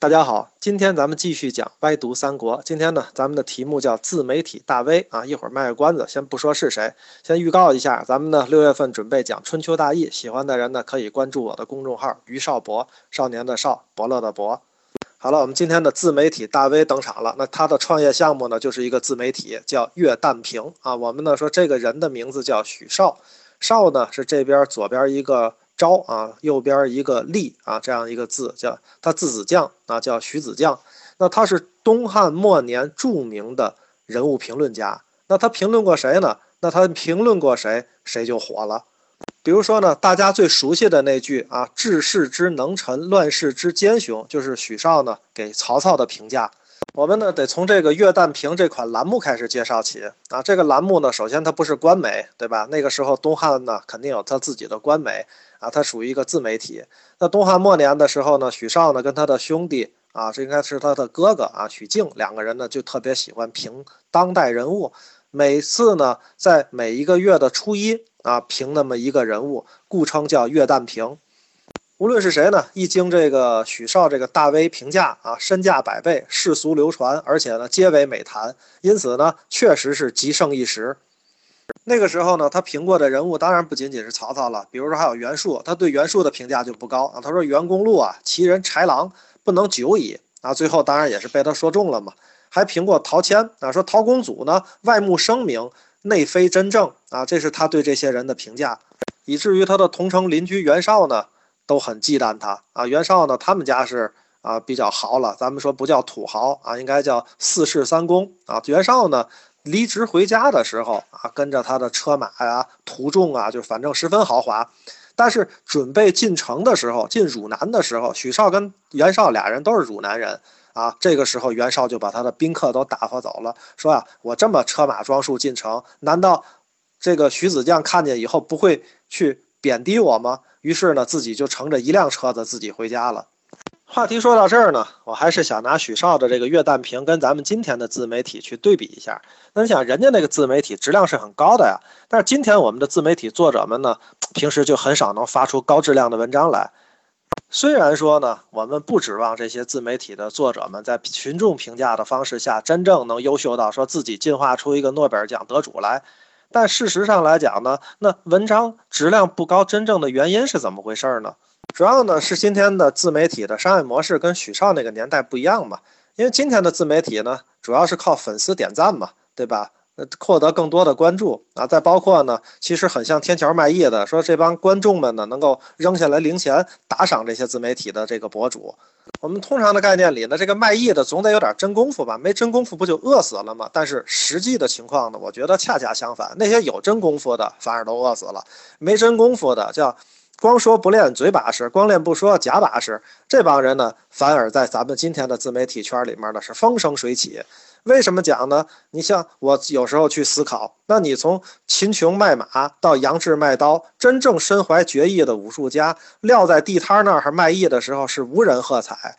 大家好，今天咱们继续讲歪读三国。今天呢，咱们的题目叫自媒体大 V 啊。一会儿卖个关子，先不说是谁，先预告一下，咱们呢六月份准备讲春秋大义，喜欢的人呢可以关注我的公众号于少博，少年的少，伯乐的伯。好了，我们今天的自媒体大 V 登场了。那他的创业项目呢，就是一个自媒体，叫月旦平啊。我们呢说这个人的名字叫许少，少呢是这边左边一个。昭啊，右边一个立啊，这样一个字叫他字子将啊，叫徐子将。那他是东汉末年著名的人物评论家。那他评论过谁呢？那他评论过谁，谁就火了。比如说呢，大家最熟悉的那句啊，“治世之能臣，乱世之奸雄”，就是许绍呢给曹操的评价。我们呢得从这个月旦评这款栏目开始介绍起啊。这个栏目呢，首先它不是官媒，对吧？那个时候东汉呢肯定有他自己的官媒啊，它属于一个自媒体。那东汉末年的时候呢，许绍呢跟他的兄弟啊，这应该是他的哥哥啊，许敬两个人呢就特别喜欢评当代人物，每次呢在每一个月的初一啊评那么一个人物，故称叫月旦评。无论是谁呢，一经这个许绍这个大 V 评价啊，身价百倍，世俗流传，而且呢皆为美谈，因此呢确实是极盛一时。那个时候呢，他评过的人物当然不仅仅是曹操了，比如说还有袁术，他对袁术的评价就不高啊。他说袁公路啊，其人豺狼，不能久矣啊。最后当然也是被他说中了嘛。还评过陶谦啊，说陶公祖呢外慕声名，内非真正啊，这是他对这些人的评价，以至于他的同城邻居袁绍呢。都很忌惮他啊，袁绍呢，他们家是啊比较豪了，咱们说不叫土豪啊，应该叫四世三公啊。袁绍呢离职回家的时候啊，跟着他的车马呀、途众啊，就反正十分豪华。但是准备进城的时候，进汝南的时候，许绍跟袁绍俩人都是汝南人啊。这个时候袁绍就把他的宾客都打发走了，说啊，我这么车马装束进城，难道这个徐子将看见以后不会去贬低我吗？于是呢，自己就乘着一辆车子自己回家了。话题说到这儿呢，我还是想拿许绍的这个月旦评跟咱们今天的自媒体去对比一下。那你想，人家那个自媒体质量是很高的呀，但是今天我们的自媒体作者们呢，平时就很少能发出高质量的文章来。虽然说呢，我们不指望这些自媒体的作者们在群众评价的方式下，真正能优秀到说自己进化出一个诺贝尔奖得主来。但事实上来讲呢，那文章质量不高，真正的原因是怎么回事呢？主要呢是今天的自媒体的商业模式跟许绍那个年代不一样嘛。因为今天的自媒体呢，主要是靠粉丝点赞嘛，对吧？获得更多的关注啊。再包括呢，其实很像天桥卖艺的，说这帮观众们呢能够扔下来零钱打赏这些自媒体的这个博主。我们通常的概念里呢，这个卖艺的总得有点真功夫吧？没真功夫不就饿死了吗？但是实际的情况呢，我觉得恰恰相反，那些有真功夫的反而都饿死了，没真功夫的叫光说不练嘴把式，光练不说假把式，这帮人呢反而在咱们今天的自媒体圈里面呢是风生水起。为什么讲呢？你像我有时候去思考，那你从秦琼卖马到杨志卖刀，真正身怀绝艺的武术家撂在地摊那儿卖艺的时候，是无人喝彩。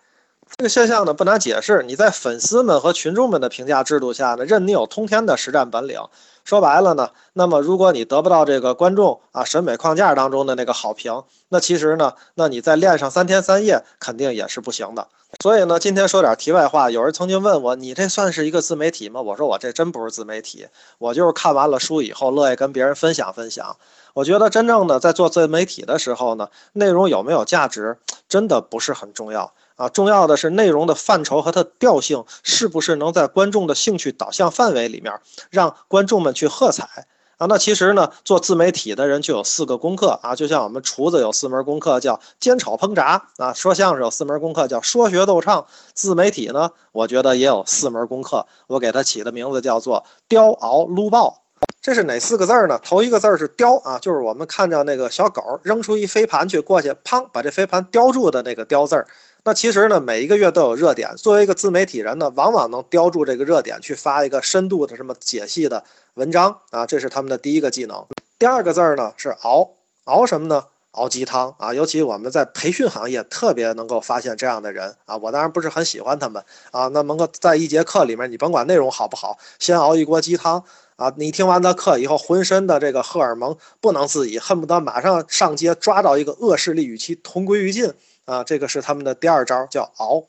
这个现象呢不难解释，你在粉丝们和群众们的评价制度下呢，任你有通天的实战本领。说白了呢，那么如果你得不到这个观众啊审美框架当中的那个好评，那其实呢，那你再练上三天三夜肯定也是不行的。所以呢，今天说点题外话。有人曾经问我，你这算是一个自媒体吗？我说我这真不是自媒体，我就是看完了书以后，乐意跟别人分享分享。我觉得真正的在做自媒体的时候呢，内容有没有价值，真的不是很重要啊。重要的是内容的范畴和它调性是不是能在观众的兴趣导向范围里面，让观众们去喝彩。啊，那其实呢，做自媒体的人就有四个功课啊，就像我们厨子有四门功课叫煎炒烹炸啊，说相声有四门功课叫说学逗唱，自媒体呢，我觉得也有四门功课，我给它起的名字叫做雕熬撸爆。这是哪四个字儿呢？头一个字儿是雕啊，就是我们看到那个小狗扔出一飞盘去，过去砰把这飞盘叼住的那个雕字儿。那其实呢，每一个月都有热点。作为一个自媒体人呢，往往能叼住这个热点去发一个深度的什么解析的文章啊，这是他们的第一个技能。第二个字儿呢是熬，熬什么呢？熬鸡汤啊。尤其我们在培训行业特别能够发现这样的人啊。我当然不是很喜欢他们啊。那能够在一节课里面，你甭管内容好不好，先熬一锅鸡汤啊。你听完他课以后，浑身的这个荷尔蒙不能自已，恨不得马上上街抓到一个恶势力，与其同归于尽。啊，这个是他们的第二招，叫熬。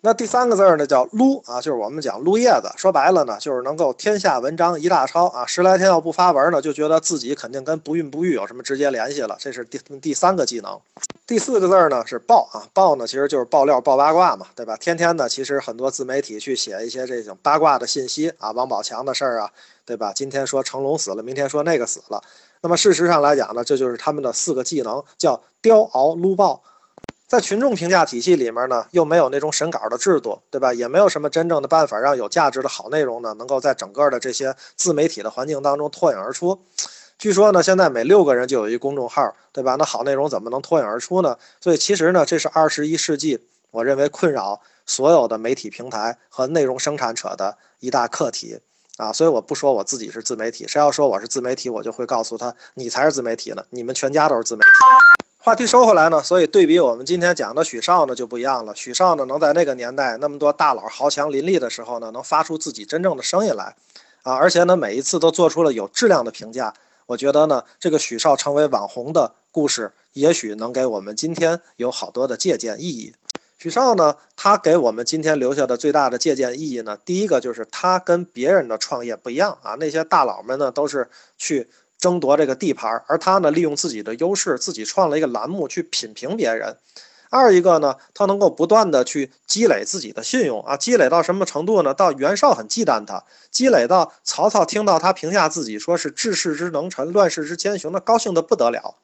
那第三个字呢，叫撸啊，就是我们讲撸叶子。说白了呢，就是能够天下文章一大抄啊。十来天要不发文呢，就觉得自己肯定跟不孕不育有什么直接联系了。这是第第三个技能。第四个字儿呢是爆啊，爆呢其实就是爆料、爆八卦嘛，对吧？天天呢，其实很多自媒体去写一些这种八卦的信息啊，王宝强的事儿啊，对吧？今天说成龙死了，明天说那个死了。那么事实上来讲呢，这就是他们的四个技能，叫雕、熬、撸、爆。在群众评价体系里面呢，又没有那种审稿的制度，对吧？也没有什么真正的办法让有价值的好内容呢，能够在整个的这些自媒体的环境当中脱颖而出。据说呢，现在每六个人就有一公众号，对吧？那好内容怎么能脱颖而出呢？所以其实呢，这是二十一世纪我认为困扰所有的媒体平台和内容生产者的一大课题啊。所以我不说我自己是自媒体，谁要说我是自媒体，我就会告诉他，你才是自媒体呢，你们全家都是自媒体。话题收回来呢，所以对比我们今天讲的许绍呢就不一样了。许绍呢能在那个年代那么多大佬豪强林立的时候呢，能发出自己真正的声音来，啊，而且呢每一次都做出了有质量的评价。我觉得呢，这个许绍成为网红的故事，也许能给我们今天有好多的借鉴意义。许绍呢，他给我们今天留下的最大的借鉴意义呢，第一个就是他跟别人的创业不一样啊，那些大佬们呢都是去。争夺这个地盘，而他呢，利用自己的优势，自己创了一个栏目去品评别人。二一个呢，他能够不断的去积累自己的信用啊，积累到什么程度呢？到袁绍很忌惮他，积累到曹操听到他评价自己说是治世之能臣，乱世之奸雄，那高兴的不得了。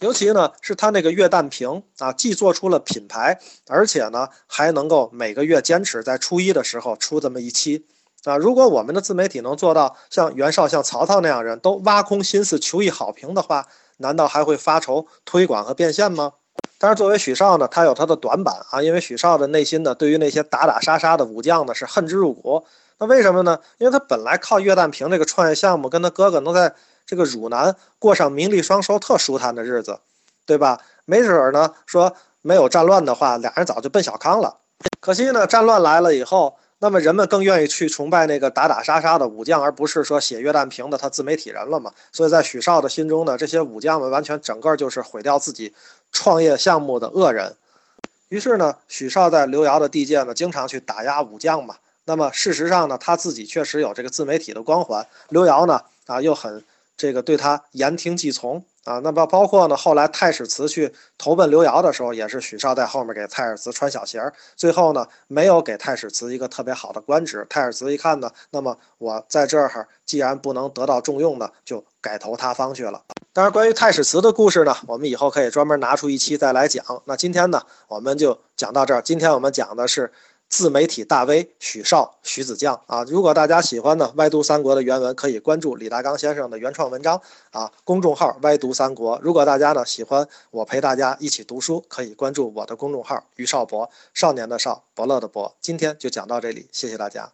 尤其呢，是他那个月旦评啊，既做出了品牌，而且呢，还能够每个月坚持在初一的时候出这么一期。啊，如果我们的自媒体能做到像袁绍、像曹操那样人都挖空心思求一好评的话，难道还会发愁推广和变现吗？但是作为许绍呢，他有他的短板啊，因为许绍的内心呢，对于那些打打杀杀的武将呢是恨之入骨。那为什么呢？因为他本来靠岳旦平这个创业项目，跟他哥哥能在这个汝南过上名利双收、特舒坦的日子，对吧？没准儿呢，说没有战乱的话，俩人早就奔小康了。可惜呢，战乱来了以后。那么人们更愿意去崇拜那个打打杀杀的武将，而不是说写岳旦平的他自媒体人了嘛？所以在许绍的心中呢，这些武将们完全整个就是毁掉自己创业项目的恶人。于是呢，许绍在刘瑶的地界呢，经常去打压武将嘛。那么事实上呢，他自己确实有这个自媒体的光环，刘瑶呢啊又很这个对他言听计从。啊，那么包括呢，后来太史慈去投奔刘繇的时候，也是许绍在后面给太史慈穿小鞋儿。最后呢，没有给太史慈一个特别好的官职。太史慈一看呢，那么我在这儿既然不能得到重用呢，就改投他方去了。当然，关于太史慈的故事呢，我们以后可以专门拿出一期再来讲。那今天呢，我们就讲到这儿。今天我们讲的是。自媒体大 V 许绍、徐子将啊，如果大家喜欢呢，歪读三国的原文可以关注李大刚先生的原创文章啊，公众号歪读三国。如果大家呢喜欢我陪大家一起读书，可以关注我的公众号于少博，少年的少，伯乐的伯。今天就讲到这里，谢谢大家。